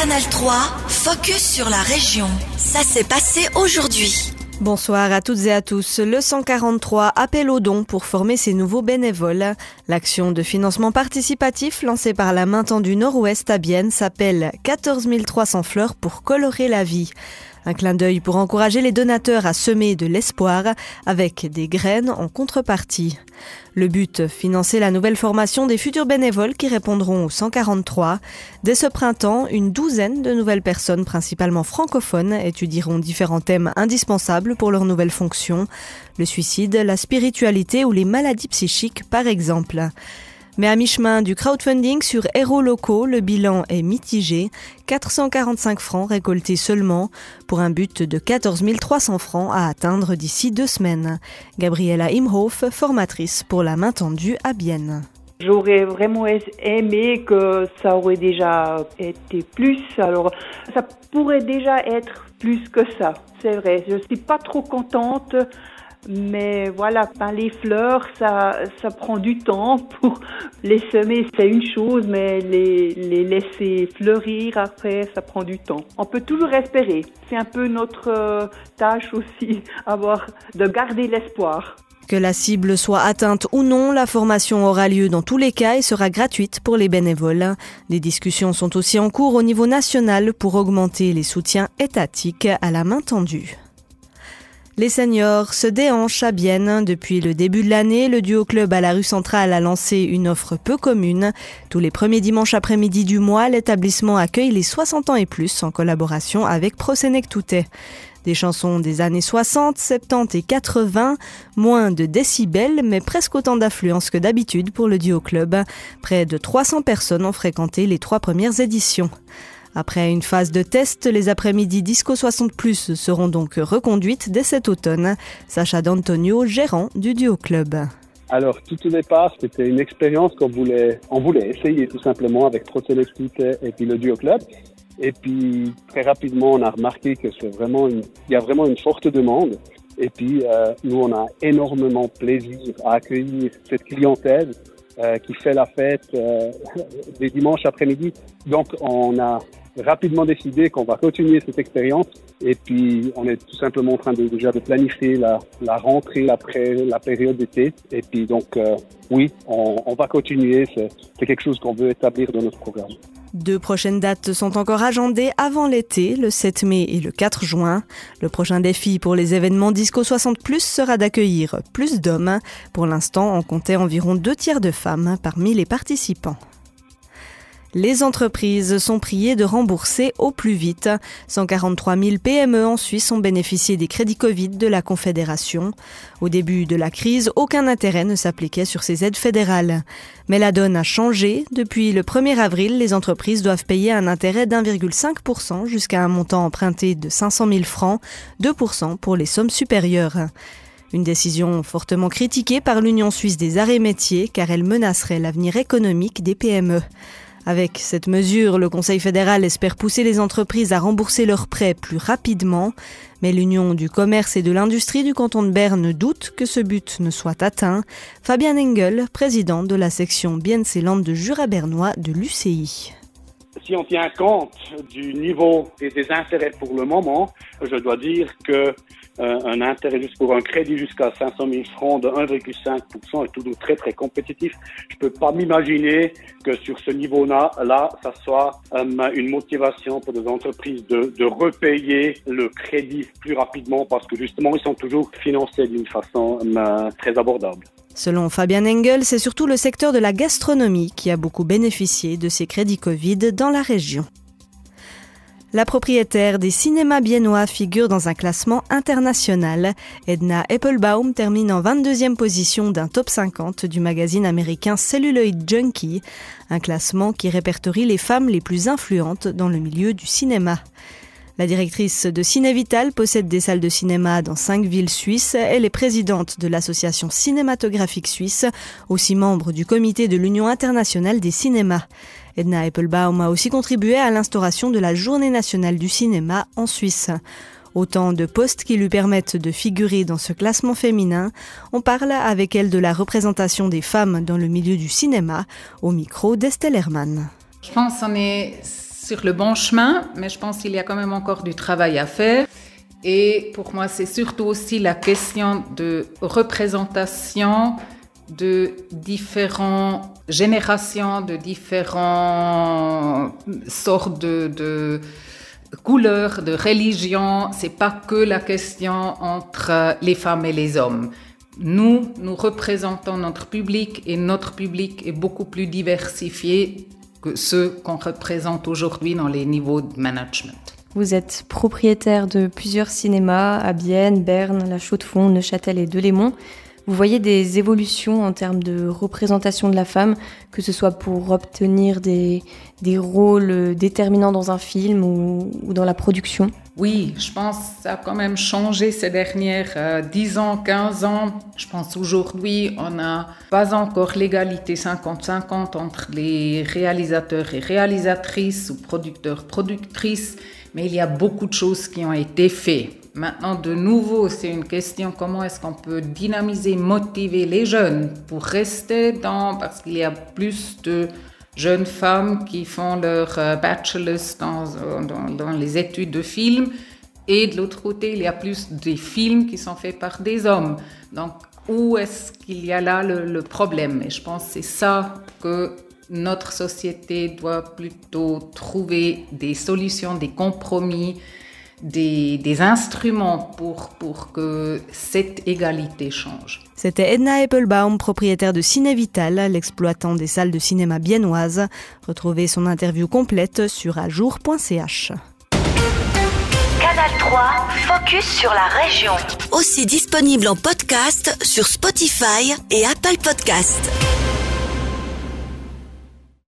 Canal 3, focus sur la région. Ça s'est passé aujourd'hui. Bonsoir à toutes et à tous. Le 143 appelle aux dons pour former ses nouveaux bénévoles. L'action de financement participatif lancée par la main tendue Nord-Ouest à Bienne s'appelle 14 300 fleurs pour colorer la vie. Un clin d'œil pour encourager les donateurs à semer de l'espoir avec des graines en contrepartie. Le but, financer la nouvelle formation des futurs bénévoles qui répondront au 143. Dès ce printemps, une douzaine de nouvelles personnes, principalement francophones, étudieront différents thèmes indispensables pour leur nouvelle fonction. Le suicide, la spiritualité ou les maladies psychiques, par exemple. Mais à mi-chemin du crowdfunding sur héros locaux, le bilan est mitigé. 445 francs récoltés seulement pour un but de 14 300 francs à atteindre d'ici deux semaines. Gabriela Imhoff, formatrice pour la main tendue à Bienne. J'aurais vraiment aimé que ça aurait déjà été plus. Alors, ça pourrait déjà être plus que ça. C'est vrai. Je suis pas trop contente mais voilà, les fleurs, ça, ça prend du temps pour les semer, c'est une chose, mais les, les laisser fleurir après, ça prend du temps. On peut toujours espérer. C'est un peu notre euh, tâche aussi, avoir, de garder l'espoir. Que la cible soit atteinte ou non, la formation aura lieu dans tous les cas et sera gratuite pour les bénévoles. Des discussions sont aussi en cours au niveau national pour augmenter les soutiens étatiques à la main tendue. Les seniors se déhanchent à Bienne. Depuis le début de l'année, le duo club à la rue centrale a lancé une offre peu commune. Tous les premiers dimanches après-midi du mois, l'établissement accueille les 60 ans et plus en collaboration avec Toutet. Des chansons des années 60, 70 et 80, moins de décibels, mais presque autant d'affluence que d'habitude pour le duo club. Près de 300 personnes ont fréquenté les trois premières éditions. Après une phase de test, les après-midi Disco 60 Plus seront donc reconduites dès cet automne. Sacha D'Antonio, gérant du Duo Club. Alors, tout au départ, c'était une expérience qu'on voulait, on voulait essayer tout simplement avec Protelectique et puis le Duo Club. Et puis, très rapidement, on a remarqué que y a vraiment une forte demande. Et puis, euh, nous, on a énormément plaisir à accueillir cette clientèle euh, qui fait la fête euh, des dimanches après-midi. Donc, on a rapidement décidé qu'on va continuer cette expérience et puis on est tout simplement en train de déjà de planifier la, rentrée après la période d'été et puis donc euh, oui on, on, va continuer c'est quelque chose qu'on veut établir dans notre programme. Deux prochaines dates sont encore agendées avant l'été, le 7 mai et le 4 juin. Le prochain défi pour les événements Disco 60 Plus sera d'accueillir plus d'hommes. Pour l'instant, on comptait environ deux tiers de femmes parmi les participants. Les entreprises sont priées de rembourser au plus vite. 143 000 PME en Suisse ont bénéficié des crédits Covid de la Confédération. Au début de la crise, aucun intérêt ne s'appliquait sur ces aides fédérales. Mais la donne a changé. Depuis le 1er avril, les entreprises doivent payer un intérêt d'1,5% jusqu'à un montant emprunté de 500 000 francs, 2% pour les sommes supérieures. Une décision fortement critiquée par l'Union suisse des arrêts métiers car elle menacerait l'avenir économique des PME. Avec cette mesure, le Conseil fédéral espère pousser les entreprises à rembourser leurs prêts plus rapidement, mais l'Union du commerce et de l'industrie du canton de Berne doute que ce but ne soit atteint. Fabien Engel, président de la section Bienne-Célande de Jura bernois de l'UCI. Si on tient compte du niveau des intérêts pour le moment, je dois dire que euh, un intérêt juste pour un crédit jusqu'à 500 000 francs de 1,5% est toujours très très compétitif. Je peux pas m'imaginer que sur ce niveau-là, là, ça soit euh, une motivation pour des entreprises de, de repayer le crédit plus rapidement parce que justement ils sont toujours financés d'une façon euh, très abordable. Selon Fabien Engel, c'est surtout le secteur de la gastronomie qui a beaucoup bénéficié de ces crédits Covid dans la région. La propriétaire des cinémas biennois figure dans un classement international. Edna Applebaum termine en 22e position d'un top 50 du magazine américain Celluloid Junkie, un classement qui répertorie les femmes les plus influentes dans le milieu du cinéma. La directrice de Ciné Vital possède des salles de cinéma dans cinq villes suisses. Elle est présidente de l'association cinématographique suisse, aussi membre du comité de l'Union internationale des cinémas. Edna Applebaum a aussi contribué à l'instauration de la Journée nationale du cinéma en Suisse. Autant de postes qui lui permettent de figurer dans ce classement féminin. On parle avec elle de la représentation des femmes dans le milieu du cinéma, au micro d'Estelle Herman. Je pense qu'on est sur le bon chemin, mais je pense qu'il y a quand même encore du travail à faire. Et pour moi, c'est surtout aussi la question de représentation de différentes générations, de différentes sortes de, couleurs, de religions. C'est pas que la question entre les femmes et les hommes. Nous, nous représentons notre public et notre public est beaucoup plus diversifié que ceux qu'on représente aujourd'hui dans les niveaux de management. Vous êtes propriétaire de plusieurs cinémas à Bienne, Berne, La Chaux-de-Fonds, Neuchâtel et Delémont. Vous voyez des évolutions en termes de représentation de la femme, que ce soit pour obtenir des, des rôles déterminants dans un film ou, dans la production? Oui, je pense que ça a quand même changé ces dernières 10 euh, ans, 15 ans. Je pense aujourd'hui, on n'a pas encore l'égalité 50-50 entre les réalisateurs et réalisatrices ou producteurs, productrices, mais il y a beaucoup de choses qui ont été faites. Maintenant, de nouveau, c'est une question comment est-ce qu'on peut dynamiser, motiver les jeunes pour rester dans, parce qu'il y a plus de jeunes femmes qui font leur euh, bachelor dans, dans, les études de film, et de l'autre côté, il y a plus des films qui sont faits par des hommes. Donc, où est-ce qu'il y a là le problème? Et je pense que c'est ça que notre société doit plutôt trouver des solutions, des compromis, des, instruments pour, pour que cette égalité change. C'était Edna Applebaum, propriétaire de Ciné Vital, l'exploitant des salles de cinéma biennoises. Retrouvez son interview complète sur ajour.ch. Canal 3, focus sur la région. Aussi disponible en podcast sur Spotify et Apple Podcast.